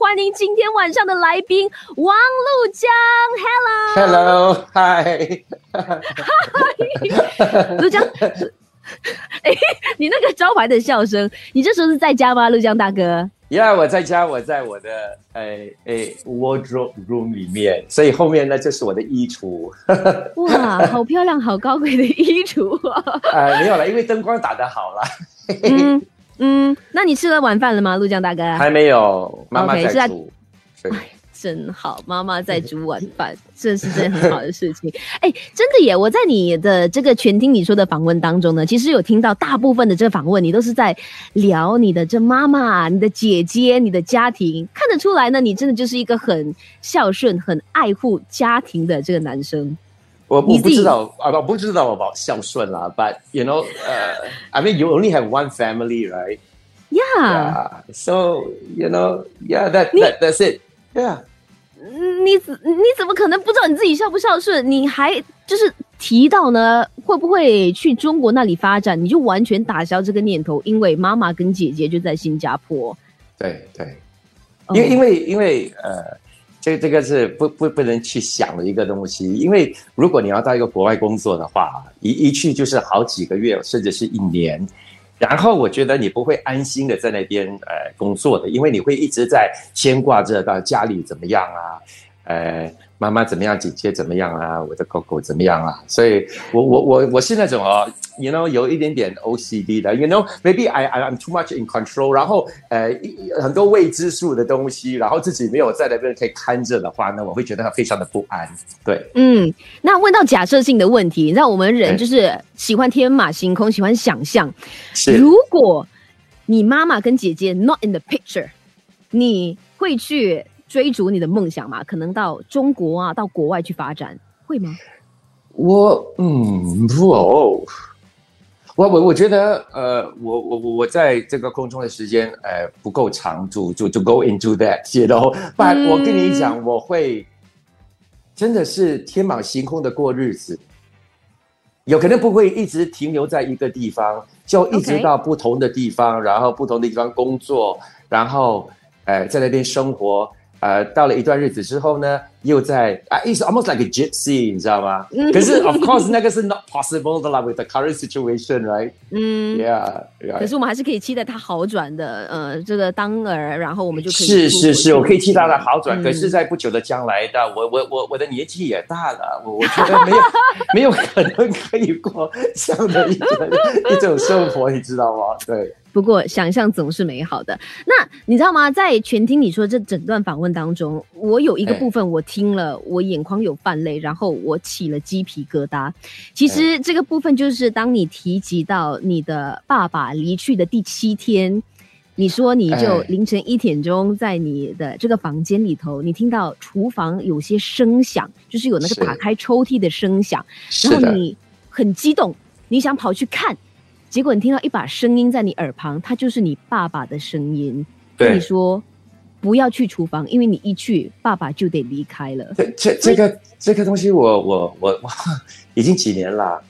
欢迎今天晚上的来宾王璐江，Hello，Hello，Hi，陆江，哎，你那个招牌的笑声，你这时候是在家吗，陆江大哥？呀，我在家，我在我的哎哎 wardrobe room 里面，所以后面呢就是我的衣橱。哇，好漂亮，好高贵的衣橱啊！没有了，因为灯光打得好了。嗯嗯，那你吃了晚饭了吗，陆江大哥？还没有，妈妈在煮。真好，妈妈在煮晚饭，这是件很好的事情。哎，真的耶！我在你的这个全听你说的访问当中呢，其实有听到大部分的这个访问，你都是在聊你的这妈妈、你的姐姐、你的家庭，看得出来呢，你真的就是一个很孝顺、很爱护家庭的这个男生。我我不知道啊，我不知道我宝孝顺啦，But you know, uh, I mean, you only have one family, right? Yeah. So you know, yeah, that that that's it. Yeah. 你怎你怎么可能不知道你自己孝不孝顺？你还就是提到呢，会不会去中国那里发展？你就完全打消这个念头，因为妈妈跟姐姐就在新加坡。对对，因为因为因为呃，这这个是不不不能去想的一个东西。因为如果你要到一个国外工作的话，一一去就是好几个月，甚至是一年。然后我觉得你不会安心的在那边呃工作的，因为你会一直在牵挂着到家里怎么样啊，呃。妈妈怎么样？姐姐怎么样啊？我的狗狗怎么样啊？所以，我我我我是那种哦，you know，有一点点 OCD 的，you know，maybe I I I'm too much in control。然后，呃，很多未知数的东西，然后自己没有在那边可以看着的话，呢我会觉得非常的不安。对，嗯，那问到假设性的问题，你知道我们人就是喜欢天马行空，喜欢想象。是，如果你妈妈跟姐姐 not in the picture，你会去？追逐你的梦想嘛？可能到中国啊，到国外去发展，会吗？我嗯不哦，我我我觉得呃，我我我我在这个空中的时间呃不够长，就就就 go into that，you know。但我跟你讲，我会真的是天马行空的过日子，有可能不会一直停留在一个地方，就一直到不同的地方，然后不同的地方工作，然后呃在那边生活。呃，到了一段日子之后呢，又在啊，it's almost like a gypsy，你知道吗？可是 of course 那个是 not possible 的啦，with the current situation，right？嗯，yeah。可是我们还是可以期待它好转的，呃，这个当儿，然后我们就可以是是是，我可以期待它好转。可是，在不久的将来的，我我我我的年纪也大了，我我觉得没有没有可能可以过这样的一种一种生活，你知道吗？对。不过，想象总是美好的。那你知道吗？在全听你说这整段访问当中，我有一个部分我听了，我眼眶有泛泪，然后我起了鸡皮疙瘩。其实这个部分就是当你提及到你的爸爸离去的第七天，你说你就凌晨一点钟在你的这个房间里头，你听到厨房有些声响，就是有那个打开抽屉的声响，然后你很激动，你想跑去看。结果你听到一把声音在你耳旁，它就是你爸爸的声音，跟你说不要去厨房，因为你一去，爸爸就得离开了。这这这个这个东西，我我我我 已经几年了，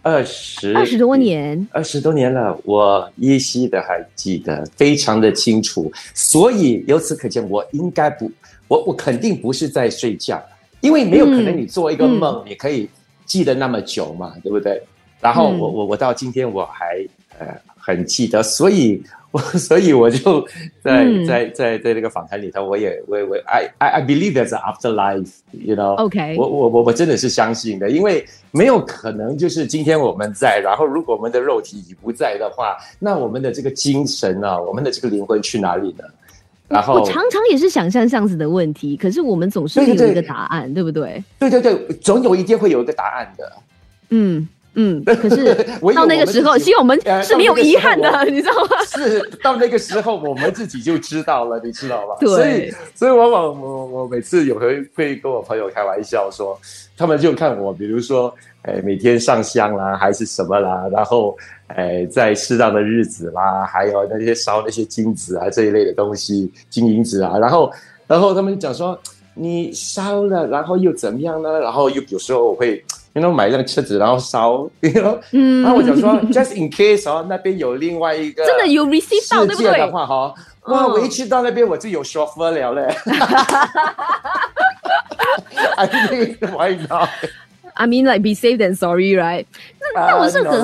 二十二十多年，二十多年了，我依稀的还记得非常的清楚。所以由此可见，我应该不，我我肯定不是在睡觉，因为没有可能你做一个梦，你可以记得那么久嘛，对不对？然后我我我到今天我还呃很记得，所以我所以我就在在在在那个访谈里头，我也我我 I I I believe there's afterlife，you know？OK，我我我我真的是相信的，因为没有可能就是今天我们在，然后如果我们的肉体已不在的话，那我们的这个精神啊，我们的这个灵魂去哪里呢？然后我常常也是想象这样子的问题，可是我们总是没有一个答案，对不对？对对对，总有一天会有一个答案的。嗯。嗯，可是 到那个时候，其实我们是没有遗憾的，你知道吗？是到那个时候，我们自己就知道了，你知道吧？对。所以，所以往往我我每次有时会跟我朋友开玩笑说，他们就看我，比如说，哎，每天上香啦，还是什么啦，然后，哎，在适当的日子啦，还有那些烧那些金子啊这一类的东西，金银子啊，然后，然后他们讲说，你烧了，然后又怎么样呢？然后又有时候我会。，you know 买辆车子然后烧，you know，嗯，然后我想说 just in case 哦，那边有另外一个真的有 receive 到对不对？的话哈，哇，我一去到那边我就有 chauffeur 了嘞。I mean why not? I mean like be safe than sorry, right？那那我是可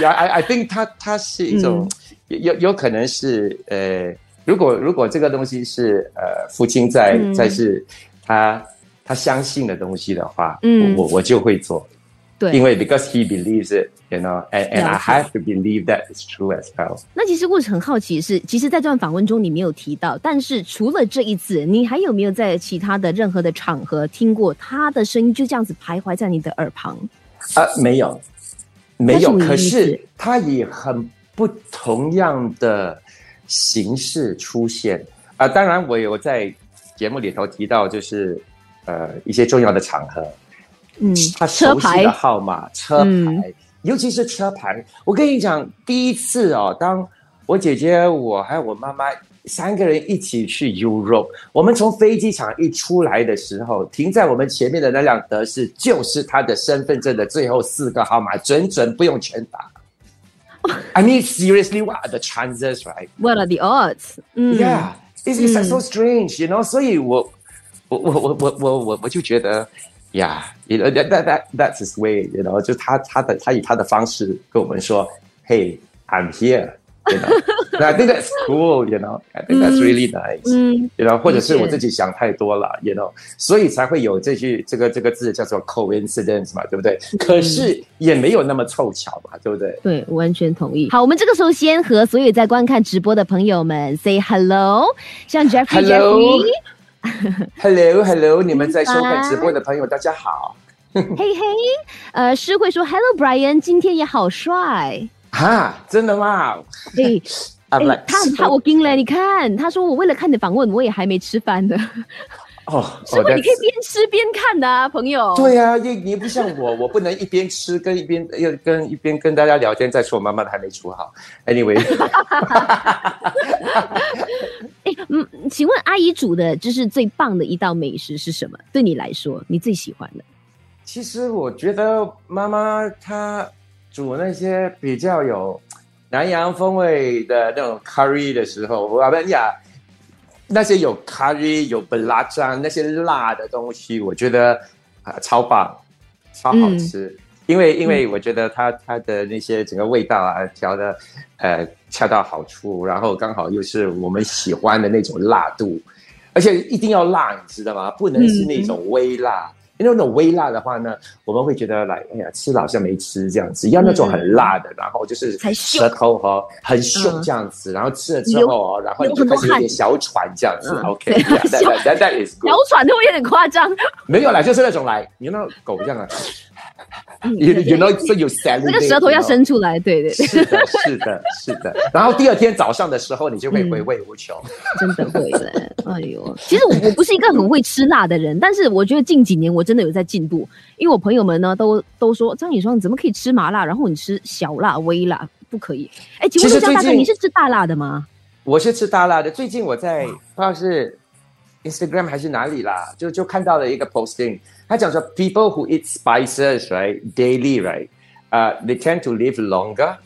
，Yeah，I I think 它它是一种有有可能是呃。如果如果这个东西是呃父亲在在是他他相信的东西的话，嗯，我我就会做，对，因为 because he believes it，you know，and and I have to believe that it's true as well。那其实我很好奇是，其实，在这段访问中你没有提到，但是除了这一次，你还有没有在其他的任何的场合听过他的声音就这样子徘徊在你的耳旁？啊，没有，没有，可是他以很不同样的。形式出现啊，当然我有在节目里头提到，就是呃一些重要的场合，嗯，他熟悉的号码、车牌，尤其是车牌。我跟你讲，第一次哦，当我姐姐、我还有我妈妈三个人一起去 Europe，我们从飞机场一出来的时候，停在我们前面的那辆德士，就是他的身份证的最后四个号码，准准不用全打。I mean, seriously, what are the chances, right? What are the odds? Mm. Yeah, it's, it's mm. so strange, you know. 所以我我我我我我我我就觉得，Yeah, you know that that that that's his way, you know. 就他他的他以他的方式跟我们说，Hey, I'm here. You know, I think that's cool. You know, I think that's really nice. You know，或者是我自己想太多了。You know，所以才会有这句这个这个字叫做 coincidence 嘛，对不对？可是也没有那么凑巧嘛，对不对？对，完全同意。好，我们这个时候先和所有在观看直播的朋友们 say hello，像 Jeffrey，Jeffrey，Hello，Hello，你们在收看直播的朋友，大家好。嘿嘿，呃，诗慧说 Hello Brian，今天也好帅。哈，真的吗？哎，哎，他他我惊了，你看，他说我为了看你的访问，我也还没吃饭的。哦，是不？你可以边吃边看的啊，朋友。对啊，你你不像我，我不能一边吃跟一边要跟一边跟大家聊天，再说我妈妈的还没煮好。Anyway，哎，嗯，请问阿姨煮的就是最棒的一道美食是什么？对你来说，你最喜欢的？其实我觉得妈妈她。煮那些比较有南洋风味的那种 curry 的时候，我们呀，那些有 curry 有本拉酱那些辣的东西，我觉得啊超棒，超好吃。因为因为我觉得它它的那些整个味道啊调的呃恰到好处，然后刚好又是我们喜欢的那种辣度，而且一定要辣，你知道吗？不能是那种微辣。因为那种微辣的话呢，我们会觉得来，哎呀，吃了好像没吃这样子。要那种很辣的，然后就是舌头哈很凶这样子，然后吃了之后哦，然后你就开始有点小喘这样子。OK，that that is good。小喘会不会有点夸张？没有啦，就是那种来，你那狗这样啊。You you know so you s a l 那个舌头要伸出来，对对对，是的，是的，是的。然后第二天早上的时候，你就会回味无穷，真的会的。哎呦，其实我我不是一个很会吃辣的人，但是我觉得近几年我真的有在进步，因为我朋友们呢都都说张颖双你怎么可以吃麻辣，然后你吃小辣、微辣不可以？哎，请问一下大哥，你是吃大辣的吗？我是吃大辣的。最近我在不知道是 Instagram 还是哪里啦，就就看到了一个 posting。他讲说，people who eat spices right daily right, uh, they tend to live longer.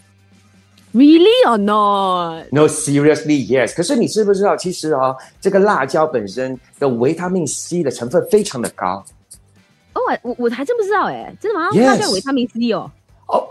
Really or not? No, seriously, yes. 可是你知不知道，其实哦，这个辣椒本身的维他命 C 的成分非常的高。哦，我我还真不知道哎，真的吗？辣椒维他命 C 哦。哦。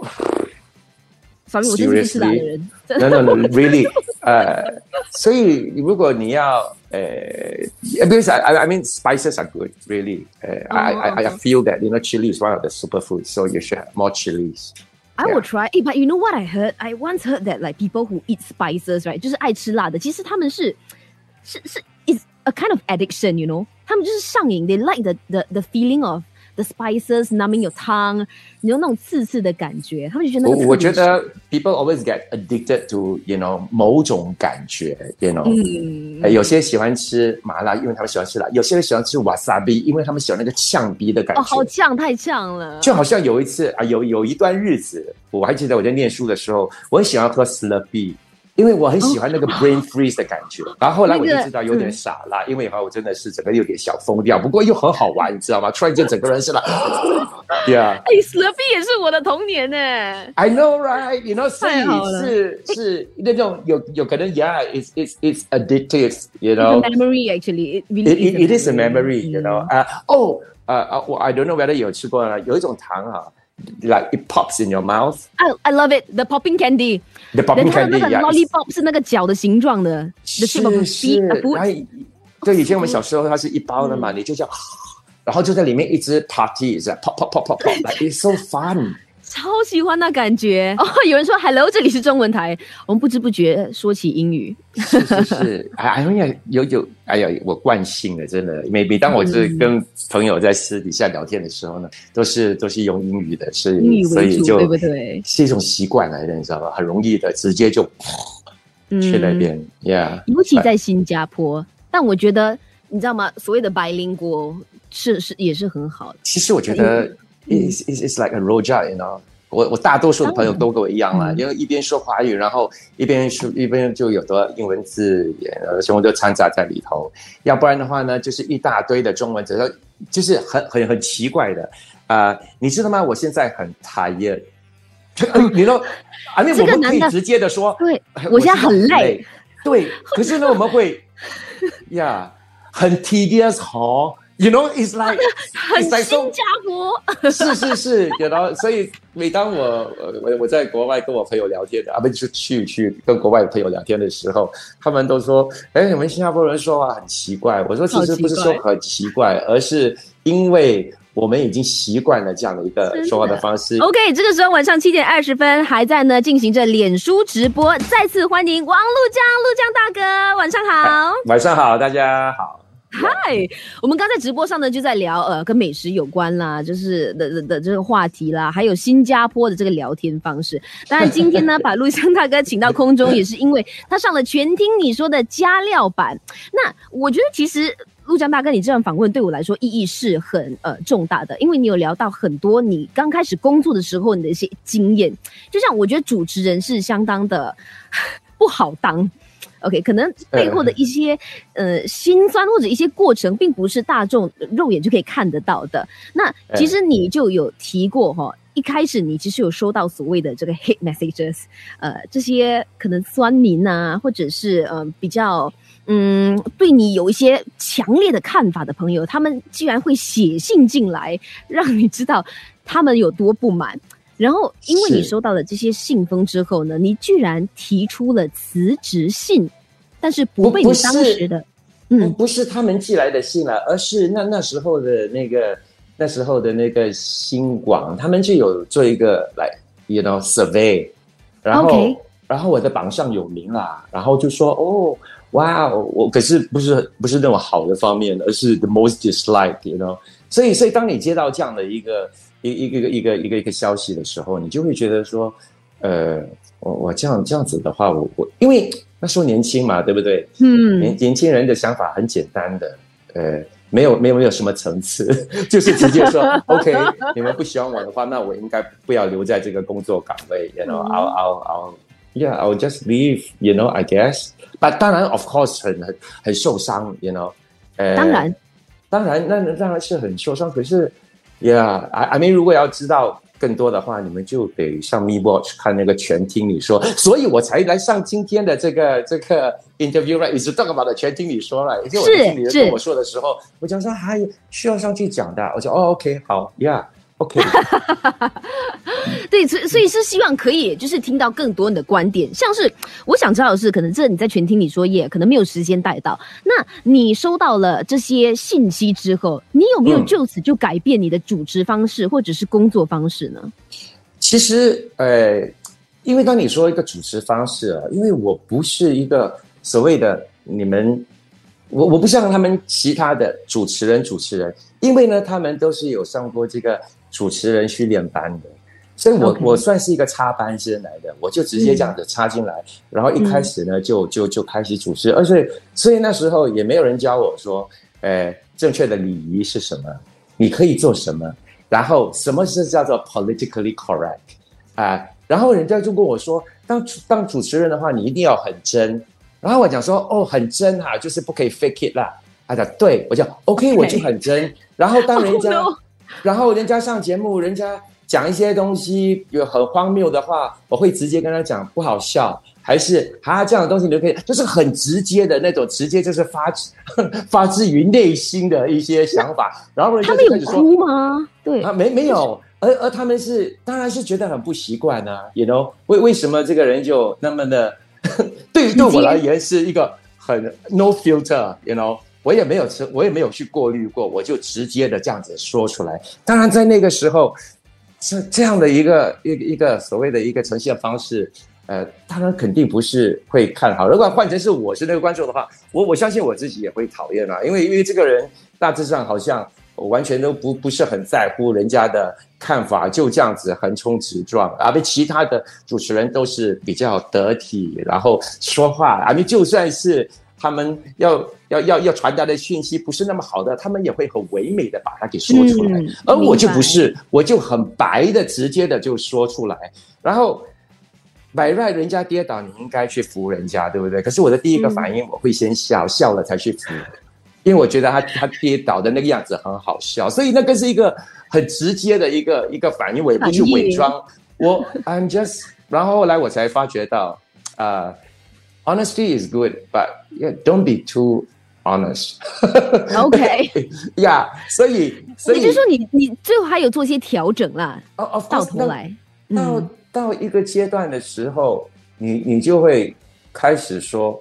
反正我就是吃辣的人。No, no, no, really. 呃，所以如果你要。Uh, because I, I mean spices are good, really. Uh, oh, I, I, I feel that you know chili is one of the superfoods, so you should have more chilies. I yeah. will try. Hey, but you know what I heard? I once heard that like people who eat spices, right? 就是爱吃辣的，其实他们是是是 is a kind of addiction, you know? 他们就是上瘾. They like the the the feeling of the spices numbing your tongue，你有那种刺刺的感觉，他们就觉得那个。我觉得 people always get addicted to you know 某种感觉，you know，嗯，有些喜欢吃麻辣，因为他们喜欢吃辣；有些人喜欢吃 wasabi，因为他们喜欢那个呛鼻的感觉。哦，好呛，太呛了。就好像有一次啊，有有一段日子，我还记得我在念书的时候，我很喜欢喝 Slurpee。因为我很喜欢那个 brain freeze 的感觉，然后后来我就知道有点傻啦，因为以后我真的是整个有点小疯掉，不过又很好玩，你知道吗？突然间整个人是了，Yeah，哎，Slurpee 也是我的童年呢。I know, right? You know，所以是是那种有有可能，Yeah，it's it's it's addictive. You know, memory actually, it it is a memory. You know, 啊哦啊啊，我 I don't know whether 有吃过呢，有一种糖啊。like it pops in your mouth. I I love it. The popping candy. The popping candy. 那个 lollipop 是那个角的形状的。是是。然后，对，以前我们小时候它是一包的嘛，你就叫，然后就在里面一直 party，是 pop pop pop pop pop，like it's so fun。 超喜欢那感觉哦！有人说 “hello”，这里是中文台。我们不知不觉说起英语，是是是。哎哎呀，有有，哎呀，我惯性的，真的。每每当我是跟朋友在私底下聊天的时候呢，都是都是用英语的，是所以就对不对？是一种习惯来的，你知道吧？很容易的，直接就去那边，Yeah。尤其在新加坡，但我觉得你知道吗？所谓的白灵国是是也是很好的。其实我觉得。It's it's it's like a road job，you know。我我大多数的朋友都跟我一样嘛，因为一边说华语，然后一边说一边就有的英文字，呃，全部都掺杂在里头。要不然的话呢，就是一大堆的中文，只是就是很很很奇怪的啊。你知道吗？我现在很 tired。你说，啊，那我们可以直接的说，对，我现在很累。对，可是呢，我们会 呀，很 tedious 好。You know, it's like 很新加坡，是是是，然后所以每当我我我在国外跟我朋友聊天的啊，不是去去跟国外的朋友聊天的时候，他们都说，哎，你们新加坡人说话很奇怪。我说，其实不是说很奇怪，而是因为我们已经习惯了这样的一个说话的方式。OK，这个时候晚上七点二十分还在呢进行着脸书直播，再次欢迎王陆江，陆江大哥，晚上好，晚上好，大家好。嗨，我们刚在直播上呢，就在聊呃跟美食有关啦，就是的的的这个话题啦，还有新加坡的这个聊天方式。当然今天呢，把陆湘大哥请到空中，也是因为他上了全听你说的加料版。那我觉得其实陆江大哥，你这样访问对我来说意义是很呃重大的，因为你有聊到很多你刚开始工作的时候你的一些经验。就像我觉得主持人是相当的 不好当。OK，可能背后的一些呃心酸或者一些过程，并不是大众肉眼就可以看得到的。那其实你就有提过哈，一开始你其实有收到所谓的这个 hate messages，呃，这些可能酸民啊，或者是呃比较嗯对你有一些强烈的看法的朋友，他们居然会写信进来，让你知道他们有多不满。然后，因为你收到了这些信封之后呢，你居然提出了辞职信，但是不被你当时的，嗯，不是他们寄来的信了，而是那那时候的那个那时候的那个新广，他们就有做一个来，you know survey，然后然后我的榜上有名啦，然后就说哦，哇，我可是不是不是那种好的方面，而是 the most disliked，you know，所以所以当你接到这样的一个。一一个一个一个一个消息的时候，你就会觉得说，呃，我我这样这样子的话，我我因为那时候年轻嘛，对不对？嗯，年年轻人的想法很简单的，呃，没有没有没有什么层次，就是直接说，OK，你们不喜欢我的话，那我应该不要留在这个工作岗位，You know，I'll I'll I'll yeah，I'll just leave，You know，I guess。但当然，of course，很很很受伤，You know，呃，当然，当然，那当然是很受伤，可是。Yeah，I I mean，如果要知道更多的话，你们就得上 Me Watch 看那个全听你说，所以我才来上今天的这个这个 interview，right？一直这个嘛的全听你说了，也就我的经理人跟我说的时候，我讲说还需要上去讲的，我说哦，OK，好，Yeah。OK，对，所所以是希望可以就是听到更多你的观点，像是我想知道的是，可能这你在全听你说耶，可能没有时间带到。那你收到了这些信息之后，你有没有就此就改变你的主持方式或者是工作方式呢？其实，呃，因为当你说一个主持方式啊，因为我不是一个所谓的你们，我我不像他们其他的主持人主持人，因为呢，他们都是有上过这个。主持人训练班的，所以我我算是一个插班生来的，我就直接这样子插进来，然后一开始呢就就就开始主持，而且所以那时候也没有人教我说，呃，正确的礼仪是什么，你可以做什么，然后什么是叫做 politically correct 啊，然后人家就跟我说，当当主持人的话，你一定要很真。然后我讲说，哦，很真哈，就是不可以 fake it 啦。他讲，对我讲，OK，我就很真。然后当人家，然后人家上节目，人家讲一些东西有很荒谬的话，我会直接跟他讲不好笑，还是啊这样的东西你就可以，就是很直接的那种，直接就是发自 发自于内心的一些想法。然后人家就开始说，哭吗？对啊，没没有。而而他们是当然是觉得很不习惯呢，you know 为为什么这个人就那么的，对对我而言是一个很 no filter，you know 我也没有吃，我也没有去过滤过，我就直接的这样子说出来。当然在那个时候，这这样的一个一一个所谓的一个呈现方式，呃，当然肯定不是会看好。如果换成是我是那个观众的话，我我相信我自己也会讨厌啊，因为因为这个人大致上好像我。完全都不不是很在乎人家的看法，就这样子横冲直撞。而被其他的主持人都是比较得体，然后说话。而且就算是他们要要要要传达的讯息不是那么好的，他们也会很唯美的把它给说出来。而我就不是，我就很白的、直接的就说出来。然后摆赖人家跌倒，你应该去扶人家，对不对？可是我的第一个反应，我会先笑笑了才去扶。因为我觉得他他跌倒的那个样子很好笑，所以那个是一个很直接的一个一个反应，我也不去伪装。我 I'm just，然后后来我才发觉到，啊，honesty is good，but yeah don't be too honest。OK，yeah，所以所以也就是说，你你最后还有做一些调整啦。哦，到头来，到到一个阶段的时候，你你就会开始说。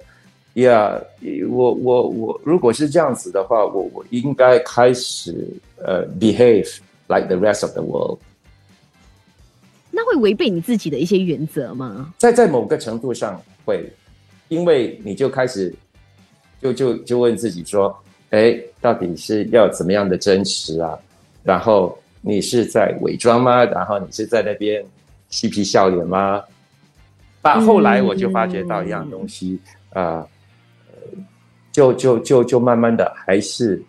Yeah，我我我，如果是这样子的话，我我应该开始呃，behave like the rest of the world。那会违背你自己的一些原则吗？在在某个程度上会，因为你就开始就就就问自己说，哎，到底是要怎么样的真实啊？然后你是在伪装吗？然后你是在那边嬉皮笑脸吗？但后来我就发觉到一样东西啊。就就就就慢慢的还是，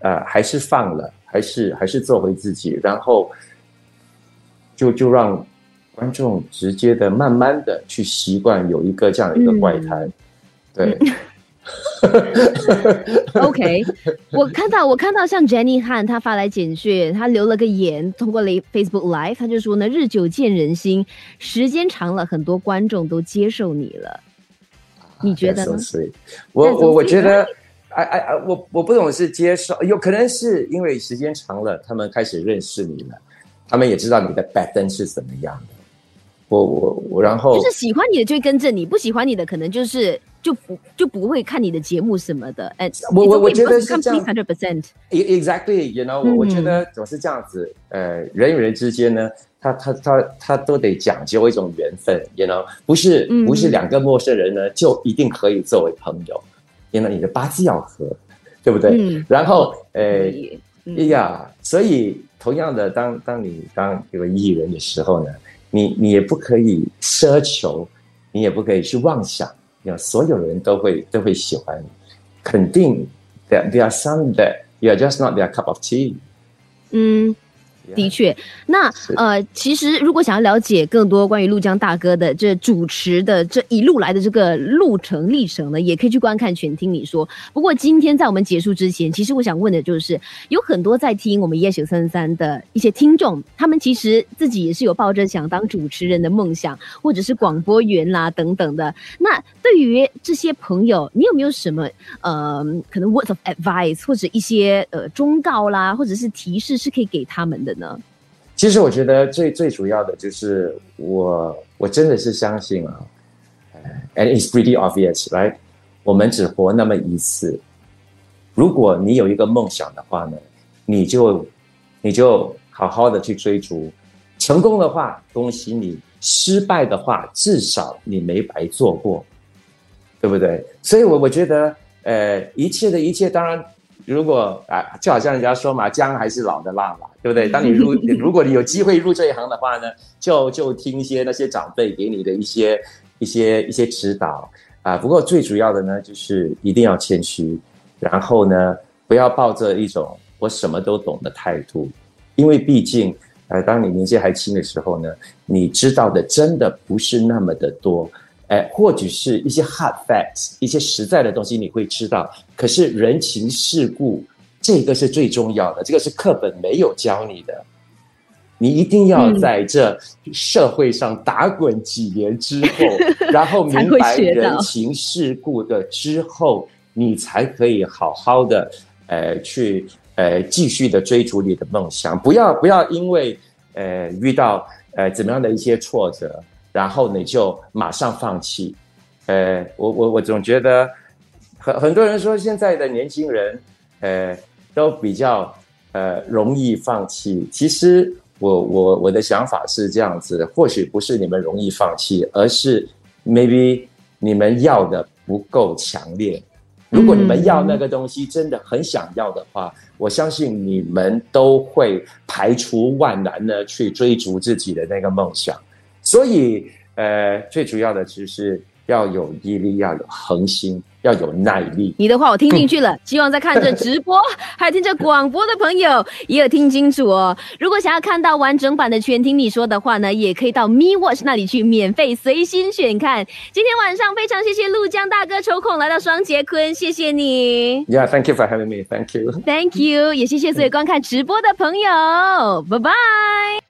呃，还是放了，还是还是做回自己，然后就就让观众直接的慢慢的去习惯有一个这样的一个怪胎，对。OK，我看到我看到像 Jenny Han 他发来简讯，他留了个言，通过了 Facebook Live，他就说呢，日久见人心，时间长了，很多观众都接受你了。你觉得呢？我我我觉得，哎哎哎，我我不懂是接受，有可能是因为时间长了，他们开始认识你了，他们也知道你的拜登是怎么样的。我我我，然后就是喜欢你的就会跟着你，不喜欢你的可能就是就不就不会看你的节目什么的。哎，我我我觉得是这样，hundred percent。Exactly，you know，我我觉得总是这样子。呃，人与人之间呢。他他他他都得讲究一种缘分，you know，不是不是两个陌生人呢就一定可以作为朋友，因为你的八字要合，对不对？然后，呃，哎呀，所以同样的，当当你当一个艺人的时候呢，你你也不可以奢求，你也不可以去妄想，要所有人都会都会喜欢你，肯定，there there are some that you are just not their cup of tea，嗯。的确，那呃，其实如果想要了解更多关于陆江大哥的这主持的这一路来的这个路程历程呢，也可以去观看全听你说。不过今天在我们结束之前，其实我想问的就是，有很多在听我们夜九三三的一些听众，他们其实自己也是有抱着想当主持人的梦想，或者是广播员啦等等的。那对于这些朋友，你有没有什么呃，可能 words of advice 或者一些呃忠告啦，或者是提示是可以给他们的？其实我觉得最最主要的就是我我真的是相信啊，and it's pretty obvious，right？我们只活那么一次，如果你有一个梦想的话呢，你就你就好好的去追逐，成功的话恭喜你，失败的话至少你没白做过，对不对？所以，我我觉得，呃，一切的一切，当然。如果啊，就好像人家说嘛，姜还是老的辣嘛，对不对？当你入，如果你有机会入这一行的话呢，就就听一些那些长辈给你的一些一些一些指导啊。不过最主要的呢，就是一定要谦虚，然后呢，不要抱着一种我什么都懂的态度，因为毕竟呃，当你年纪还轻的时候呢，你知道的真的不是那么的多，哎，或许是一些 hard facts，一些实在的东西你会知道，可是人情世故这个是最重要的，这个是课本没有教你的，你一定要在这社会上打滚几年之后，然后明白人情世故的之后，你才可以好好的，呃，去。呃，继续的追逐你的梦想，不要不要因为呃遇到呃怎么样的一些挫折，然后你就马上放弃。呃，我我我总觉得很很多人说现在的年轻人呃都比较呃容易放弃。其实我我我的想法是这样子，或许不是你们容易放弃，而是 maybe 你们要的不够强烈。如果你们要那个东西真的很想要的话。我相信你们都会排除万难的去追逐自己的那个梦想，所以，呃，最主要的就是要有毅力，要有恒心。要有耐力。你的话我听进去了，希望在看着直播还有听着广播的朋友也有听清楚哦。如果想要看到完整版的全听你说的话呢，也可以到 Me Watch 那里去免费随心选看。今天晚上非常谢谢陆江大哥抽空来到双杰坤，谢谢你。Yeah, thank you for having me. Thank you. Thank you. 也谢谢所有观看直播的朋友。拜拜。